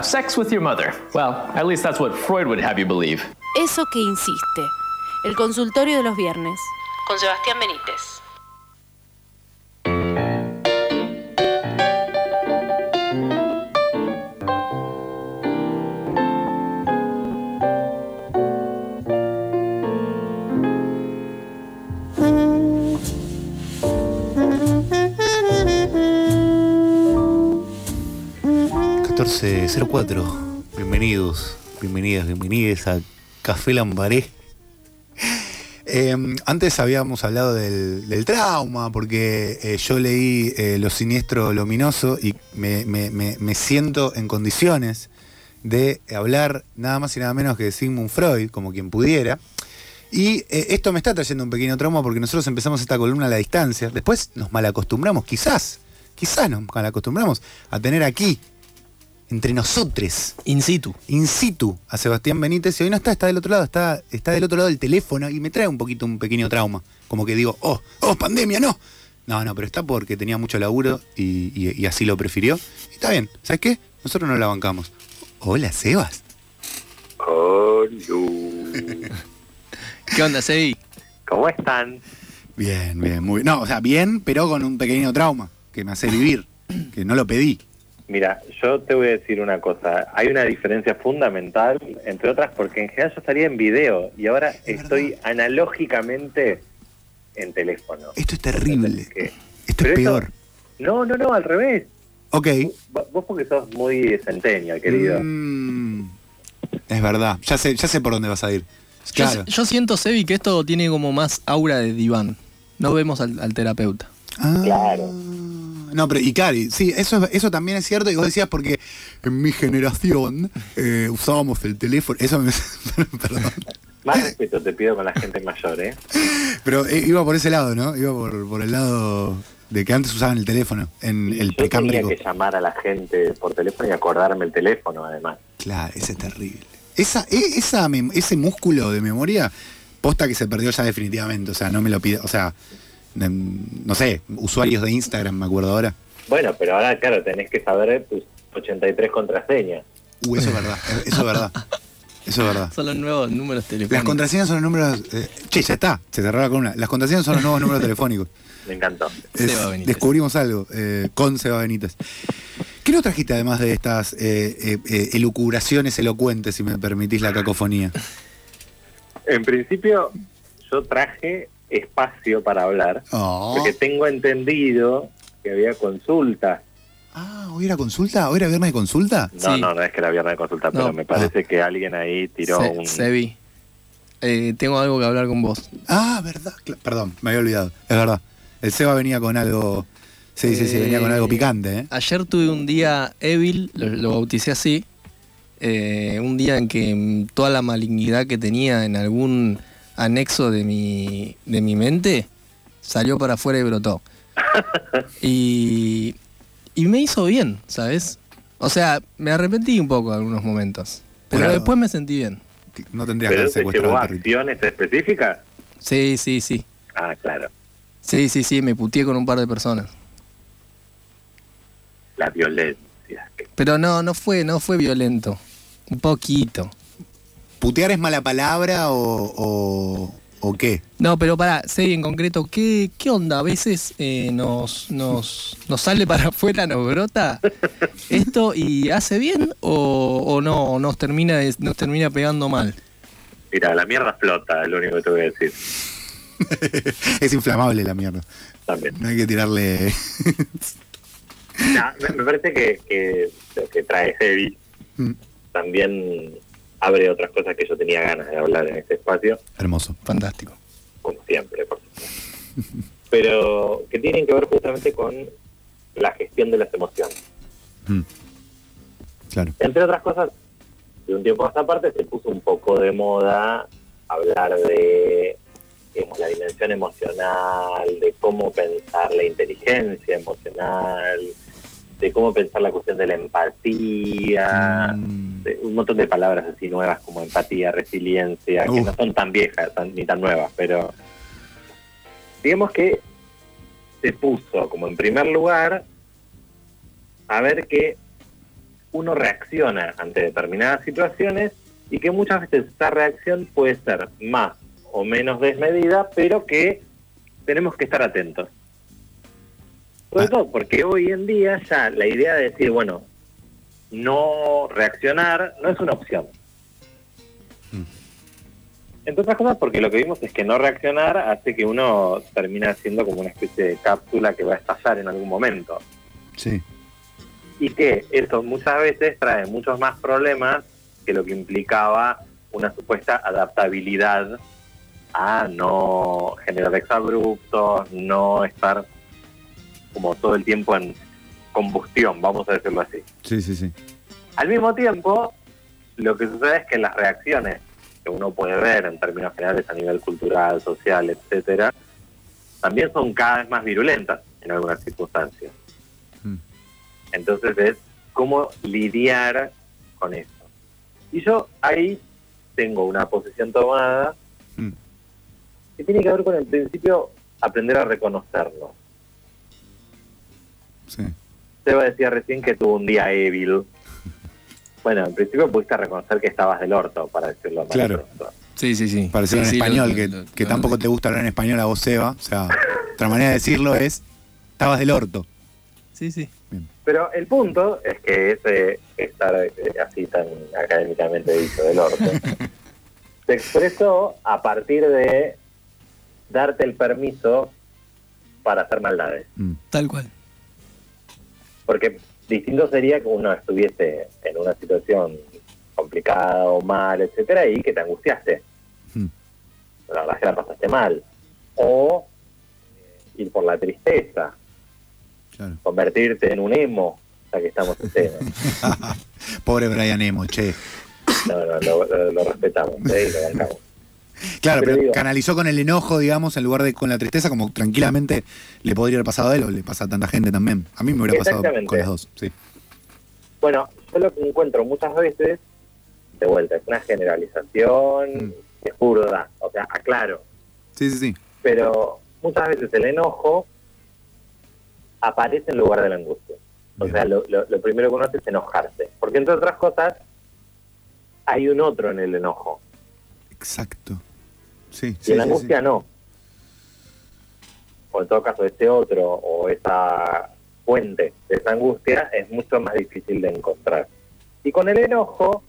Sex with your mother. Well, at least that's what Freud would have you believe. Eso que insiste. El consultorio de los viernes. Con Sebastián Benítez. Cuatro Bienvenidos, bienvenidas, bienvenidas a Café Lambaré. Em, antes habíamos hablado del, trauma, porque eh, yo leí eh, Lo Siniestro Luminoso y me, siento en condiciones de hablar nada más y nada menos que de Sigmund Freud, como quien pudiera. Y eh, esto me está trayendo un pequeño trauma porque nosotros empezamos esta columna a la distancia, después nos malacostumbramos, quizás, quizás nos malacostumbramos a tener aquí entre nosotros. In situ. In situ a Sebastián Benítez y hoy no está, está del otro lado, está, está del otro lado del teléfono y me trae un poquito un pequeño trauma. Como que digo, oh, oh, pandemia, no. No, no, pero está porque tenía mucho laburo y, así lo prefirió. Y está bien, ¿sabes qué? Nosotros no la bancamos. Hola, Sebas. Hola. ¿Qué onda, Sebi? ¿Cómo están? Bien, bien, muy bien. No, o sea, bien, pero con un pequeño trauma que me hace vivir, que no lo pedí. Mira, yo te voy a decir una cosa. Hay una diferencia fundamental, entre otras, porque en general yo estaría en video y ahora estoy analógicamente en teléfono. Esto es terrible. esto es peor. no, no, no, al revés. Ok. Vos, porque sos muy centennial, querido. Mm, es verdad. Ya sé, ya sé por dónde vas a ir. Claro. Yo, siento, Sebi, que esto tiene como más aura de diván. No vemos al, terapeuta. Ah. Claro. No, pero y Cari, sí, eso, eso también es cierto. Y vos decías porque en mi generación eh, usábamos el teléfono. Eso me. perdón. Más respeto te pido con la gente mayor, ¿eh? Pero eh, iba por ese lado, ¿no? Iba por, el lado de que antes usaban el teléfono en el Yo tenía que llamar a la gente por teléfono y acordarme el teléfono, además. Claro, ese es terrible. Esa, e, esa, ese músculo de memoria, posta que se perdió ya definitivamente. O sea, no me lo pido. O sea, no sé, usuarios de Instagram, me acuerdo ahora. Bueno, pero ahora, claro, tenés que saber tus 83 contraseñas. Uh, eso es verdad, eso es verdad. Eso es verdad. Son los nuevos números telefónicos. Las contraseñas son los números. Eh, che, ya está, se cerró la columna. Las contraseñas son los nuevos números telefónicos. Me encantó. descubrimos algo eh, con Seba Benítez. ¿Qué no trajiste además de estas eh, elucubraciones elocuentes, si me permitís la cacofonía? En principio, yo traje espacio para hablar, oh. porque tengo entendido que había consulta. Ah, ¿hoy era consulta? ¿Hoy era viernes de consulta? No, no, no es que era viernes de consulta, pero me parece que alguien ahí tiró un... Sebi, eh, tengo algo que hablar con vos. Ah, verdad. Perdón, me había olvidado. Es verdad. El Seba venía con algo... Sí, sí, sí, venía con algo eh, picante. ¿eh? Ayer tuve un día Evil, lo, bauticé así, eh, un día en que toda la malignidad que tenía en algún anexo de mi, de mi mente salió para afuera y brotó. y, y me hizo bien, ¿sabes? O sea, me arrepentí un poco en algunos momentos, pero después me sentí bien. No tendría que te llevó acciones específicas? Sí, sí, sí. Ah, claro. Sí, sí, sí, me putié con un par de personas. La violencia. Pero no, no fue, no fue violento. Un poquito. ¿Putear es mala palabra o, o, qué? No, pero para, sé en concreto, ¿qué, qué onda? A veces eh, nos, nos, nos sale para afuera, nos brota esto y hace bien o, o no, nos termina, nos termina pegando mal. Mira, la mierda flota, es lo único que te voy a decir. es inflamable la mierda. También. No hay que tirarle. me, parece que, que, lo que trae Heavy mm. también abre otras cosas que yo tenía ganas de hablar en este espacio. Hermoso, fantástico. Como siempre, por supuesto. Pero que tienen que ver justamente con la gestión de las emociones. Mm. Claro. Entre otras cosas, de un tiempo a esta parte se puso un poco de moda hablar de la dimensión emocional, de cómo pensar la inteligencia emocional, de cómo pensar la cuestión de la empatía, mm. un montón de palabras así nuevas como empatía, resiliencia, que no son tan viejas ni tan nuevas, pero digamos que se puso como en primer lugar a ver que uno reacciona ante determinadas situaciones y que muchas veces esa reacción puede ser más o menos desmedida, pero que tenemos que estar atentos. Sobre Ah. todo porque hoy en día ya la idea de decir, bueno, no reaccionar no es una opción. Entre otras cosas porque lo que vimos es que no reaccionar hace que uno termina siendo como una especie de cápsula que va a estallar en algún momento. Sí. Y que eso muchas veces trae muchos más problemas que lo que implicaba una supuesta adaptabilidad a no generar exabruptos, no estar como todo el tiempo en combustión, vamos a decirlo así. Sí, sí, sí. Al mismo tiempo, lo que sucede es que las reacciones que uno puede ver en términos generales a nivel cultural, social, etcétera, también son cada vez más virulentas en algunas circunstancias. Mm. Entonces es cómo lidiar con eso. Y yo ahí tengo una posición tomada Mm. que tiene que ver con el principio aprender a reconocerlo. Sí. Seba decía recién que tuvo un día evil. Bueno, en principio pudiste reconocer que estabas del orto, para decirlo más Claro. pronto. Sí, sí, sí. Pareció Sí, en sí, español, lo- que, lo- que lo- tampoco te gusta hablar en español a vos, Seba. O sea, otra manera de decirlo es, estabas del orto. Sí, sí. Pero el punto es que ese estar eh, así tan académicamente dicho del orto se expresó a partir de darte el permiso para hacer maldades. Mm. Tal cual. Porque distinto sería que uno estuviese en una situación complicada o mal, etcétera, y que te angustiaste. Mm. La verdad es que la pasaste mal. O eh, ir por la tristeza, Claro. convertirte en un emo, ya que estamos en tema. Pobre Brian Emo, che. No, no, lo, lo- lo respetamos, ¿eh? y lo bancamos. Claro, Pero canalizó con el enojo, digamos, en lugar de con la tristeza, como tranquilamente le podría haber pasado a él o le pasa a tanta gente también. A mí me hubiera pasado con las dos, sí. Bueno, yo lo que encuentro muchas veces, de vuelta, es una generalización, Mm. es burda, o sea, aclaro, Sí, sí, sí. pero muchas veces el enojo aparece en lugar de la angustia. O Bien. sea, lo, lo- lo primero que uno hace es enojarse, porque entre otras cosas, hay un otro en el enojo, Exacto. Sí, y sí, en la angustia sí. no. O en todo caso, ese otro o esa fuente de esa angustia es mucho más difícil de encontrar. Y con el enojo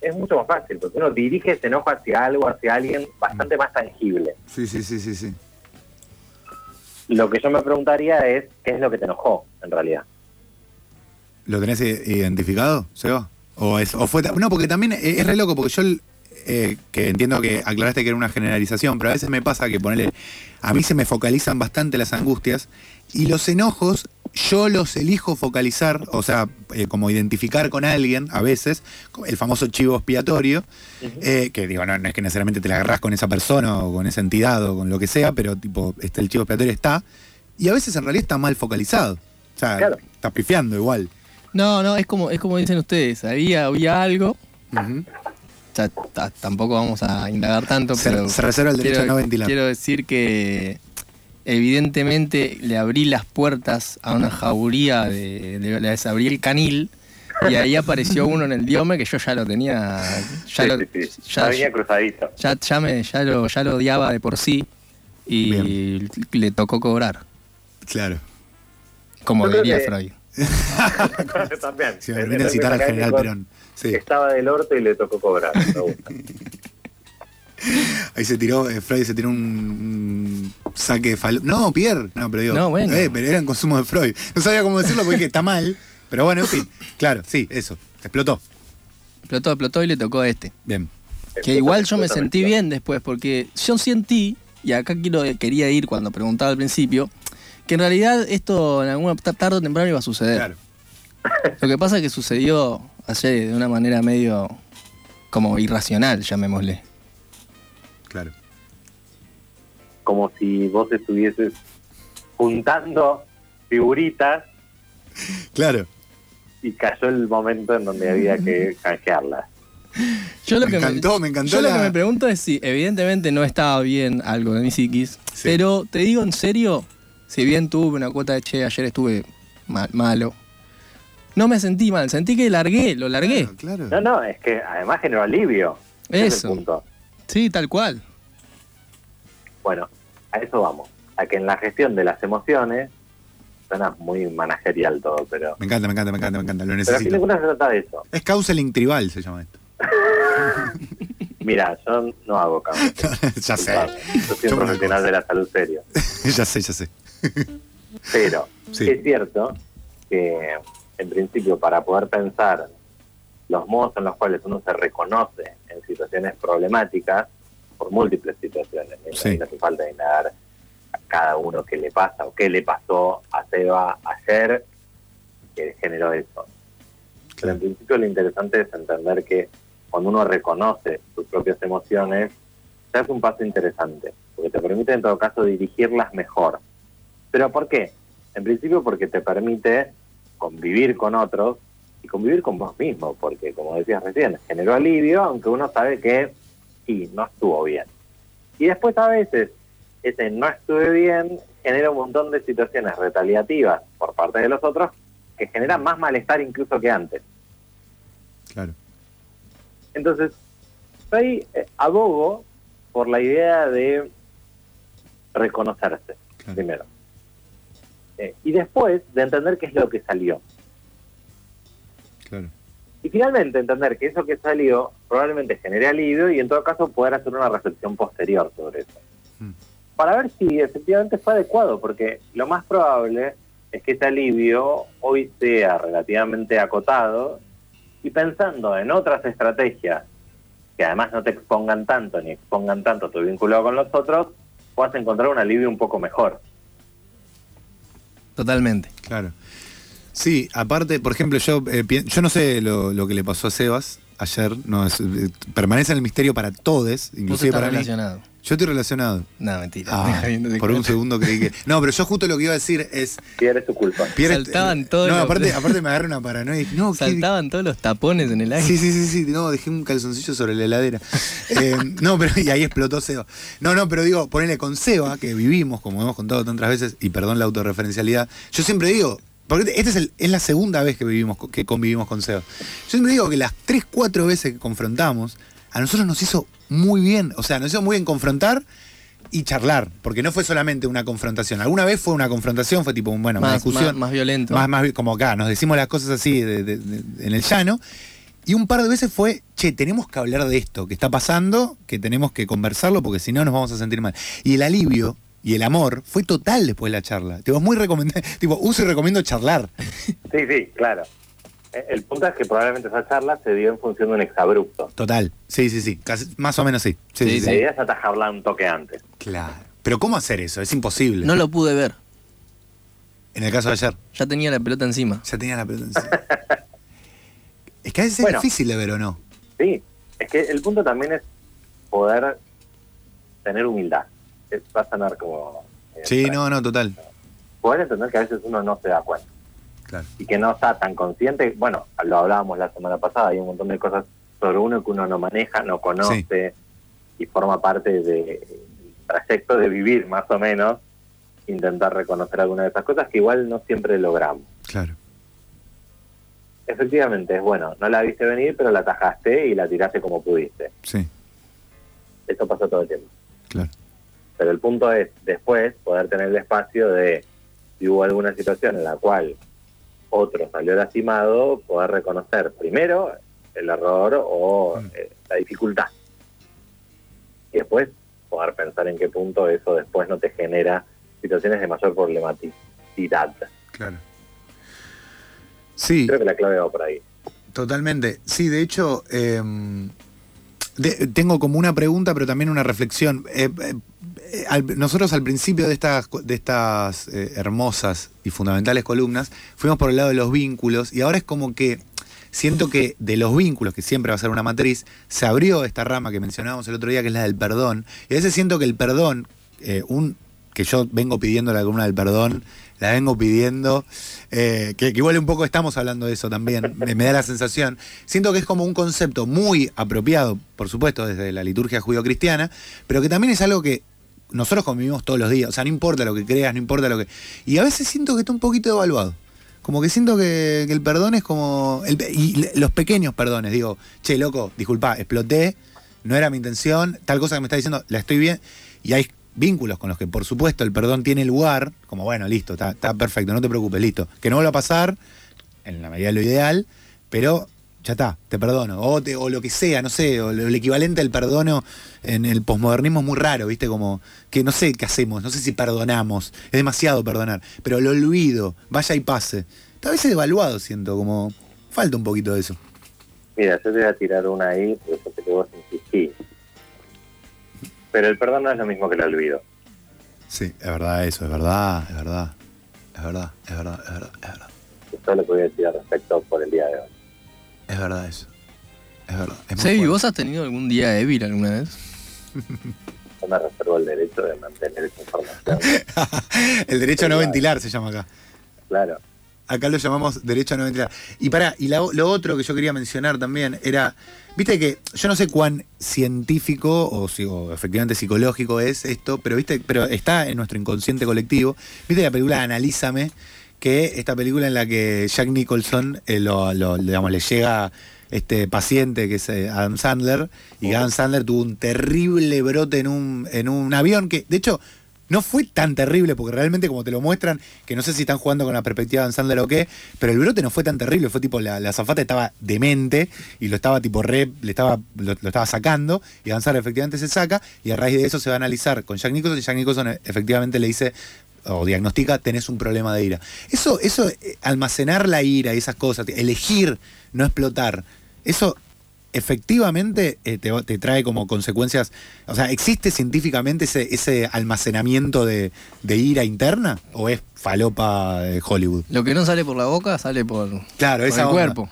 es mucho más fácil, porque uno dirige ese enojo hacia algo, hacia alguien bastante más tangible. Sí, sí, sí, sí, sí. Lo que yo me preguntaría es, ¿qué es lo que te enojó en realidad? ¿Lo tenés i- identificado, Seba? ¿O, es, o fue No, porque también es, es re loco, porque yo, eh, que entiendo que aclaraste que era una generalización, pero a veces me pasa que ponerle. A mí se me focalizan bastante las angustias y los enojos yo los elijo focalizar, o sea, eh, como identificar con alguien, a veces, el famoso chivo expiatorio, eh, que digo, no, no es que necesariamente te la agarrás con esa persona o con esa entidad o con lo que sea, pero tipo, este, el chivo expiatorio está, y a veces en realidad está mal focalizado. O sea, Claro. está pifiando igual. No, no, es como, es como dicen ustedes. Había, había algo. Ya tampoco vamos a indagar tanto, Se- pero. se reserva el derecho quiero, a no ventilar. Quiero decir que. Evidentemente le abrí las puertas a una jauría, de, de- les abrí el canil y ahí apareció uno en el diome que yo ya lo tenía, ya, Sí, lo, sí, sí. ya- venía cruzadito. ya, ya me, ya, lo, ya lo odiaba de por sí y le tocó cobrar, Claro. como Yo diría que- Freud. También. Si me citar al general Perón. Sí. Estaba del orto y le tocó cobrar. Ahí se tiró, eh, Freud se tiró un, un saque de falo. No, Pierre. No, pero digo. No, bueno. eh, pero era en consumo de Freud. No sabía cómo decirlo porque está mal. Pero bueno, en fin. Claro, sí, eso. Explotó. Explotó, explotó y le tocó a este. Bien. Que igual yo me sentí bien después, porque yo sentí, y acá quiero, quería ir cuando preguntaba al principio, que en realidad esto en alguna ta- tarde o temprano iba a suceder. Claro. Lo que pasa es que sucedió ayer de una manera medio como irracional, llamémosle. Claro. Como si vos estuvieses juntando figuritas Claro. y cayó el momento en donde había que canjearlas. Yo lo Me que encantó, me encantó Yo lo que me pregunto es si evidentemente no estaba bien algo de mi psiquis, Sí. pero te digo en serio, si bien tuve una cuota de che, ayer estuve mal- malo, No me sentí mal, sentí que largué, lo largué. Claro, No, no, es que además generó alivio. Es Eso. el punto. Sí, tal cual. Bueno, a eso vamos. A que en la gestión de las emociones, suena muy managerial todo, pero, Me encanta, me encanta, me encanta, me encanta. Lo pero a fin necesito. se trata de eso. Es counseling tribal, se llama esto. Mira, yo no hago cambio. ya sé. Yo soy un profesional de la salud serio. ya sé, ya sé. Pero Sí. es cierto que, en principio, para poder pensar los modos en los cuales uno se reconoce en situaciones problemáticas, por múltiples situaciones. Sí. no hace falta indagar a cada uno qué le pasa o qué le pasó a Seba ayer que generó eso. Pero en principio lo interesante es entender que cuando uno reconoce sus propias emociones, se hace un paso interesante, porque te permite en todo caso dirigirlas mejor. ¿Pero por qué? En principio porque te permite convivir con otros y convivir con vos mismo, porque como decías recién, generó alivio, aunque uno sabe que sí, no estuvo bien. Y después a veces ese no estuve bien genera un montón de situaciones retaliativas por parte de los otros que generan más malestar incluso que antes. Claro. Entonces, ahí eh, abogo por la idea de reconocerse, Claro. primero. Eh, y después de entender qué es lo que salió. Claro. Y finalmente entender que eso que salió probablemente genere alivio y en todo caso poder hacer una reflexión posterior sobre eso. Mm. Para ver si efectivamente fue adecuado, porque lo más probable es que ese alivio hoy sea relativamente acotado y pensando en otras estrategias que además no te expongan tanto ni expongan tanto tu vínculo con los otros, puedas encontrar un alivio un poco mejor. Totalmente. Claro. Sí, aparte, por ejemplo, yo eh, yo no sé lo, lo que le pasó a Sebas ayer, no es- eh, permanece en el misterio para todos, inclusive para mí. Yo estoy relacionado. No, mentira. Ah, por un segundo creí que. No, pero yo justo lo que iba a decir es. Si eres tu culpa. Pierre- Saltaban todos No, los- aparte, aparte me agarra una paranoia. y dije, No, ¿qué- Saltaban todos los tapones en el aire. Sí, sí, sí, sí, no, dejé un calzoncillo sobre la heladera. Eh, no, pero y ahí explotó Seba. No, no, pero digo, ponele con Seba, que vivimos, como hemos contado tantas veces, y perdón la autorreferencialidad, yo siempre digo, porque esta es, el- es la segunda vez que vivimos, que convivimos con Seba. Yo siempre digo que las tres, cuatro veces que confrontamos, a nosotros nos hizo muy bien, o sea, nos hizo muy bien confrontar y charlar, porque no fue solamente una confrontación. Alguna vez fue una confrontación, fue tipo, bueno, una Más- discusión. más- más violento. Más, más como acá, nos decimos las cosas así de- de- de- en el llano. Y un par de veces fue, che, tenemos que hablar de esto que está pasando, que tenemos que conversarlo porque si no nos vamos a sentir mal. Y el alivio y el amor fue total después de la charla. Tipo, es muy recomendable. Tipo, uso y recomiendo charlar. Sí, sí, claro. Eh, El punto es que probablemente esa charla se dio en función de un exabrupto. Total. Sí, sí, sí. Casi- más o menos sí. Sí, Sí, sí, La idea es atajarla un toque antes. Claro. Pero ¿cómo hacer eso? Es imposible. No lo pude ver. En el caso de ayer, Ya tenía la pelota encima. ya tenía la pelota encima. Es que a veces Bueno. es difícil de ver o no. Sí, es que el punto también es poder tener humildad. Va a sonar como... eh, Sí, no, no, total. Poder entender que a veces uno no se da cuenta Claro. y que no está tan consciente. Bueno, lo hablábamos la semana pasada, hay un montón de cosas sobre uno que uno no maneja, no conoce y forma parte del trayecto de vivir más o menos, intentar reconocer alguna de esas cosas que igual no siempre logramos. Claro. Efectivamente, es bueno, no la viste venir, pero la atajaste y la tiraste como pudiste. Sí, Eso pasa todo el tiempo. claro. Pero el punto es después poder tener el espacio de, si hubo alguna situación en la cual otro salió lastimado, poder reconocer primero el error o Mm. eh, la dificultad. Y después poder pensar en qué punto eso después no te genera situaciones de mayor problematicidad. Claro. Sí. Creo que la clave va por ahí. Totalmente. Sí, de hecho, eh, de- tengo como una pregunta, pero también una reflexión. Eh, eh, nosotros al principio de estas, de estas eh, hermosas y fundamentales columnas fuimos por el lado de los vínculos y ahora es como que siento que de los vínculos, que siempre va a ser una matriz, se abrió esta rama que mencionábamos el otro día, que es la del perdón. Y a veces siento que el perdón, eh, un que yo vengo pidiendo la columna del perdón, la vengo pidiendo, eh, que, que igual un poco estamos hablando de eso también, me, me da la sensación. Siento que es como un concepto muy apropiado, por supuesto, desde la liturgia judío-cristiana, pero que también es algo que nosotros convivimos todos los días, o sea, no importa lo que creas, no importa lo que... Y a veces siento que está un poquito devaluado. Como que siento que, el perdón es como. y los pequeños perdones, digo, che, loco, disculpa, exploté, no era mi intención, tal cosa que me está diciendo, la estoy bien. Y hay vínculos con los que, por supuesto, el perdón tiene lugar, como bueno, listo, está, está perfecto, no te preocupes, listo. Que no vuelva a pasar, en la medida de lo ideal, pero ya está, te perdono. O, te- o lo que sea, no sé, o lo- el equivalente al perdono en el posmodernismo es muy raro, ¿viste? Como que no sé qué hacemos, no sé si perdonamos, es demasiado perdonar, pero lo olvido, vaya y pase. A veces devaluado siento, como falta un poquito de eso. Mira, yo te voy a tirar una ahí, porque que vos insistís. Pero el perdón no es lo mismo que el olvido. Sí, es verdad eso, es verdad, es verdad, es verdad, es verdad, es verdad, es verdad, Eso es lo que voy a decir al respecto por el día de hoy. Es verdad eso. Es verdad. Es muy Sebi, fuerte. ¿vos has tenido algún día débil alguna vez? Yo me reservo el derecho de mantener esa información. el derecho a no ventilar se llama acá. claro. Acá lo llamamos derecho a no ventilar. Y para, y la- lo otro que yo quería mencionar también era, viste que yo no sé cuán científico o, o efectivamente psicológico es esto, pero viste, pero está en nuestro inconsciente colectivo. Viste la película Analízame, que esta película en la que Jack Nicholson eh, lo, lo- digamos, le llega este paciente que es eh, Adam Sandler, y Adam Sandler tuvo un terrible brote en un, en un avión que, de hecho, no fue tan terrible, porque realmente como te lo muestran, que no sé si están jugando con la perspectiva de Adam Sandler o qué, pero el brote no fue tan terrible, fue tipo, la, la azafata estaba demente y lo estaba tipo re, le estaba, lo, lo estaba sacando, y Adam Sandler efectivamente se saca, y a raíz de eso se va a analizar con Jack Nicholson, y Jack Nicholson eh, efectivamente le dice, o diagnostica, tenés un problema de ira. Eso, eso, eh, almacenar la ira y esas cosas, elegir no explotar, eso efectivamente eh, te, te trae como consecuencias, o sea, ¿existe científicamente ese, ese almacenamiento de, de ira interna o es falopa de Hollywood? Lo que no sale por la boca sale por, Claro, por esa el onda. cuerpo.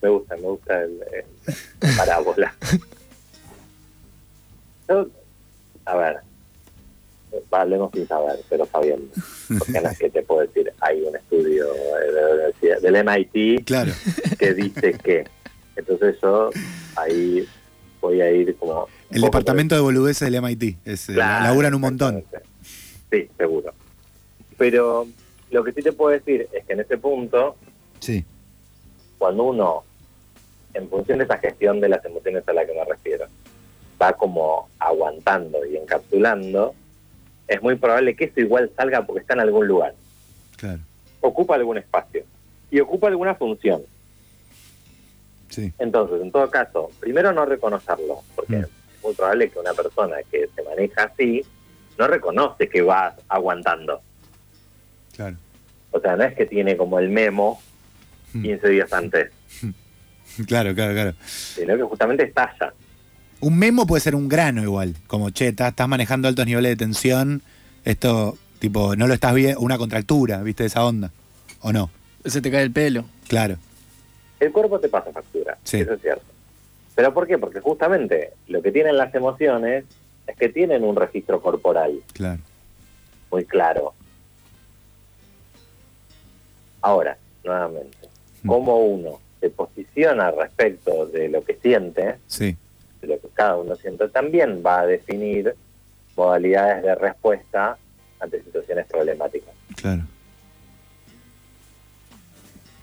Me gusta, me gusta el, el parábola. Yo, a ver, hablemos sin saber, pero sabiendo. Porque no es que te puedo decir, hay un estudio de la universidad- del MIT Claro, que dice que. Entonces yo ahí voy a ir como... el departamento de boludeces del MIT, es, eh, Claro, laburan un montón. Sí, seguro. Pero lo que sí te puedo decir es que en ese punto, Sí, cuando uno, en función de esa gestión de las emociones a la que me refiero, va como aguantando y encapsulando, es muy probable que eso igual salga porque está en algún lugar, claro, ocupa algún espacio y ocupa alguna función. sí, Entonces, en todo caso, primero no reconocerlo, porque Mm. es muy probable que una persona que se maneja así no reconoce que va aguantando. claro. O sea, no es que tiene como el memo Mm. 15 días antes, Claro, claro, claro. sino que justamente estalla. Un memo puede ser un grano igual, como che, estás estás manejando altos niveles de tensión, esto, tipo, no lo estás viendo, una contractura, ¿viste? Esa onda, ¿o no? Se te cae el pelo. Claro, El cuerpo te pasa factura, Sí. eso es cierto. ¿Pero por qué? Porque justamente lo que tienen las emociones es que tienen un registro corporal claro. muy claro. Ahora, nuevamente, Mm. cómo uno se posiciona respecto de lo que siente, Sí, lo que cada uno siente, también va a definir modalidades de respuesta ante situaciones problemáticas. claro.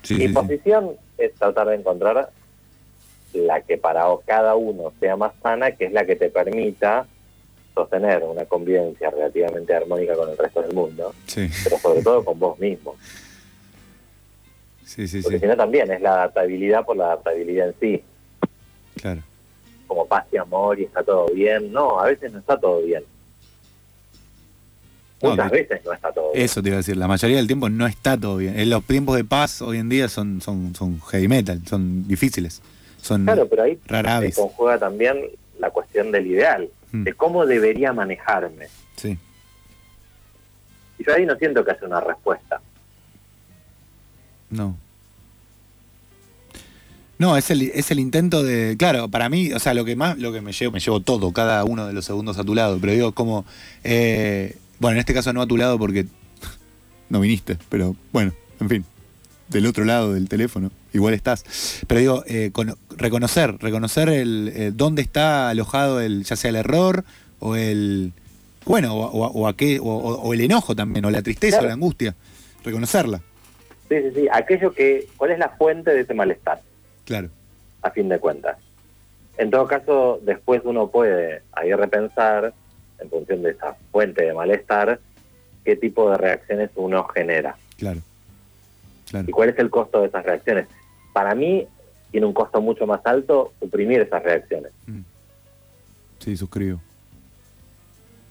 Sí, Mi sí, sí. posición es tratar de encontrar la que para cada uno sea más sana, que es la que te permita sostener una convivencia relativamente armónica con el resto del mundo, pero sobre todo con vos mismo. sí, sí, Porque sí, si no también es la adaptabilidad por la adaptabilidad en sí, claro. Como paz y amor y está todo bien. No, a veces no está todo bien. No, Muchas veces no está todo bien. Eso te iba a decir, la mayoría del tiempo no está todo bien. En los tiempos de paz hoy en día son, son, son heavy metal, son difíciles. Son Claro, pero ahí se conjuga también la cuestión del ideal, Mm. de cómo debería manejarme. Sí, Y yo ahí no siento que haya una respuesta. no. No, es el, es el intento de. Claro, para mí, o sea, lo que más, lo que me llevo, me llevo todo, cada uno de los segundos a tu lado. Pero digo, como. eh, bueno, en este caso no a tu lado porque no viniste, pero bueno, en fin. Del otro lado del teléfono, igual estás. Pero digo, eh, cono- reconocer, reconocer el eh, dónde está alojado el, ya sea el error o el. Bueno, o, o- o a qué, o, o- o el enojo también, o la tristeza, Claro. o la angustia. reconocerla. Sí, sí, sí. Aquello que, ¿cuál es la fuente de ese malestar? Claro. A fin de cuentas. En todo caso, después uno puede ahí repensar, en función de esa fuente de malestar, qué tipo de reacciones uno genera. Claro. claro. Y cuál es el costo de esas reacciones. Para mí, tiene un costo mucho más alto suprimir esas reacciones. Mm. Sí, suscribo.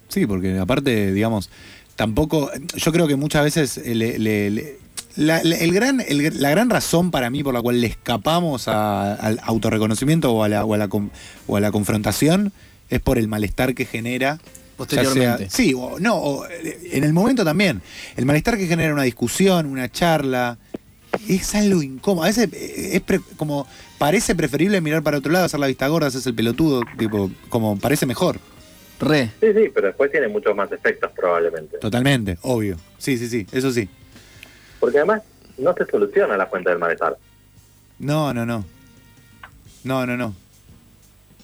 Sí, porque aparte, digamos, tampoco, yo creo que muchas veces la, el gran, la gran razón para mí por la cual le escapamos al autorreconocimiento o a, la, o, a la, o a la confrontación es por el malestar que genera. Posteriormente. sí, o no, en el momento también. El malestar que genera una discusión, una charla, es algo incómodo. A veces es como parece preferible mirar para otro lado, hacer la vista gorda, hacer el pelotudo, tipo, como parece mejor. Re. Sí, sí, pero después tiene muchos más efectos probablemente. Totalmente, obvio. Sí, sí, sí, eso sí. Porque además no se soluciona la fuente del malestar. No, no, no. No, no, no.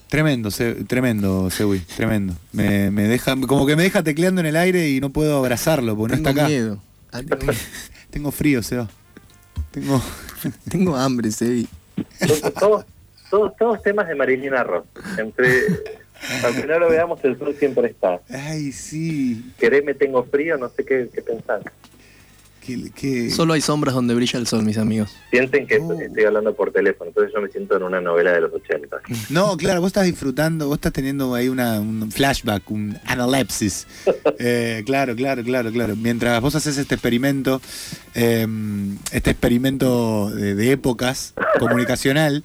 Tremendo, tremendo, Sewi, tremendo. Me, me, deja, como que me deja tecleando en el aire y no puedo abrazarlo porque no está acá. Miedo. Tengo frío, Seba. Tengo, Tengo hambre, Sebi. Todos, todos, todos temas de Marilina Ross. Entre aunque no lo veamos, el sol siempre está. Ay, sí. me tengo frío, no sé qué, pensar. Solo hay sombras donde brilla el sol, mis amigos. Sienten que estoy hablando por teléfono, entonces yo me siento en una novela de los 80. No, claro, vos estás disfrutando, vos estás teniendo ahí una, un flashback, un analepsis. Eh, claro, claro, claro, claro. Mientras vos haces este experimento, em, este experimento de épocas comunicacional,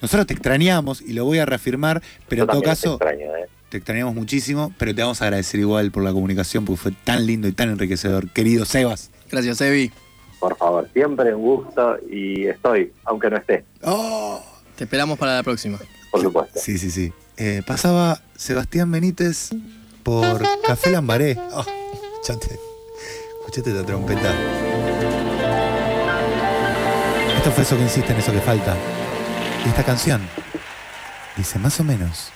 nosotros te extrañamos y lo voy a reafirmar, pero en todo caso. ¿eh? Te, extrañamos muchísimo, pero te vamos a agradecer igual por la comunicación porque fue tan lindo y tan enriquecedor. Querido Sebas. Gracias, Evi. Por favor, siempre un gusto y estoy, aunque no esté. Oh. Te esperamos para la próxima. Por supuesto. Sí, sí, sí. Eh, pasaba Sebastián Benítez por Café Lambaré. Oh, escuchate, escuchate esta trompeta. Esto fue eso que insiste en eso que falta. Y esta canción dice más o menos